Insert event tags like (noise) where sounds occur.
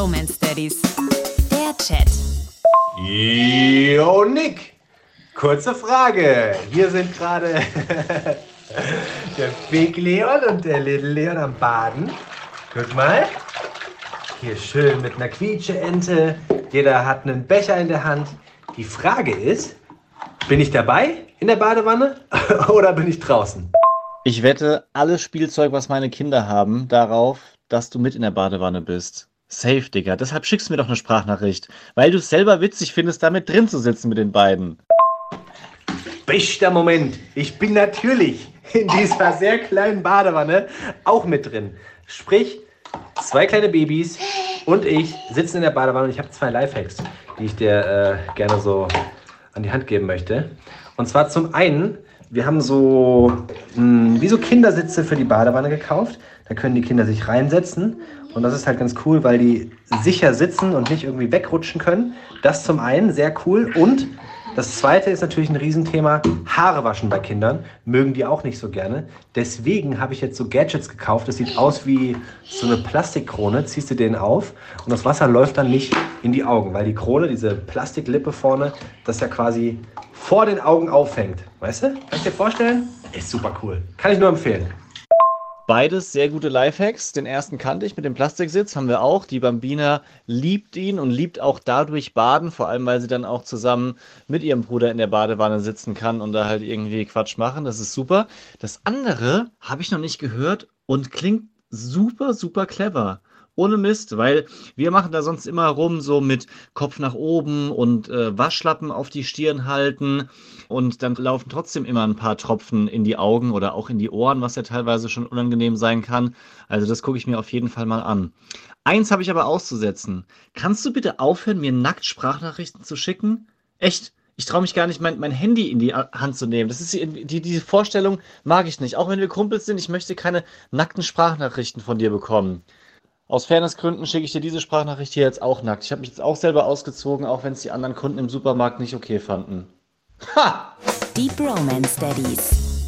Bromance Daddies. Der Chat. Yo, Nick. Kurze Frage. Hier sind gerade (laughs) der Big Leon und der Little Leon am Baden. Guck mal. Hier schön mit einer Quietscheente. Jeder hat einen Becher in der Hand. Die Frage ist, bin ich dabei in der Badewanne (laughs) oder bin ich draußen? Ich wette alles Spielzeug, was meine Kinder haben, darauf, dass du mit in der Badewanne bist. Safe, Digga. Deshalb schickst du mir doch eine Sprachnachricht. Weil du es selber witzig findest, damit drin zu sitzen mit den beiden. Bester Moment. Ich bin natürlich in dieser sehr kleinen Badewanne auch mit drin. Sprich, zwei kleine Babys und ich sitzen in der Badewanne und ich habe zwei Lifehacks, die ich dir äh, gerne so an die Hand geben möchte. Und zwar zum einen, wir haben so mh, wie so Kindersitze für die Badewanne gekauft. Da können die Kinder sich reinsetzen. Und das ist halt ganz cool, weil die sicher sitzen und nicht irgendwie wegrutschen können. Das zum einen, sehr cool. Und das zweite ist natürlich ein Riesenthema, Haare waschen bei Kindern. Mögen die auch nicht so gerne. Deswegen habe ich jetzt so Gadgets gekauft. Das sieht aus wie so eine Plastikkrone. Ziehst du den auf und das Wasser läuft dann nicht in die Augen, weil die Krone, diese Plastiklippe vorne, das ja quasi vor den Augen auffängt. Weißt du? Kann ich dir vorstellen? Ist super cool. Kann ich nur empfehlen. Beides sehr gute Lifehacks. Den ersten kannte ich mit dem Plastiksitz, haben wir auch. Die Bambina liebt ihn und liebt auch dadurch Baden, vor allem weil sie dann auch zusammen mit ihrem Bruder in der Badewanne sitzen kann und da halt irgendwie Quatsch machen. Das ist super. Das andere habe ich noch nicht gehört und klingt super, super clever ohne Mist, weil wir machen da sonst immer rum, so mit Kopf nach oben und äh, Waschlappen auf die Stirn halten und dann laufen trotzdem immer ein paar Tropfen in die Augen oder auch in die Ohren, was ja teilweise schon unangenehm sein kann. Also das gucke ich mir auf jeden Fall mal an. Eins habe ich aber auszusetzen. Kannst du bitte aufhören, mir nackt Sprachnachrichten zu schicken? Echt? Ich traue mich gar nicht, mein, mein Handy in die Hand zu nehmen. Das ist die, die, diese Vorstellung mag ich nicht. Auch wenn wir Kumpels sind, ich möchte keine nackten Sprachnachrichten von dir bekommen. Aus Fairnessgründen schicke ich dir diese Sprachnachricht hier jetzt auch nackt. Ich habe mich jetzt auch selber ausgezogen, auch wenn es die anderen Kunden im Supermarkt nicht okay fanden. Ha! Die Bromance Daddies.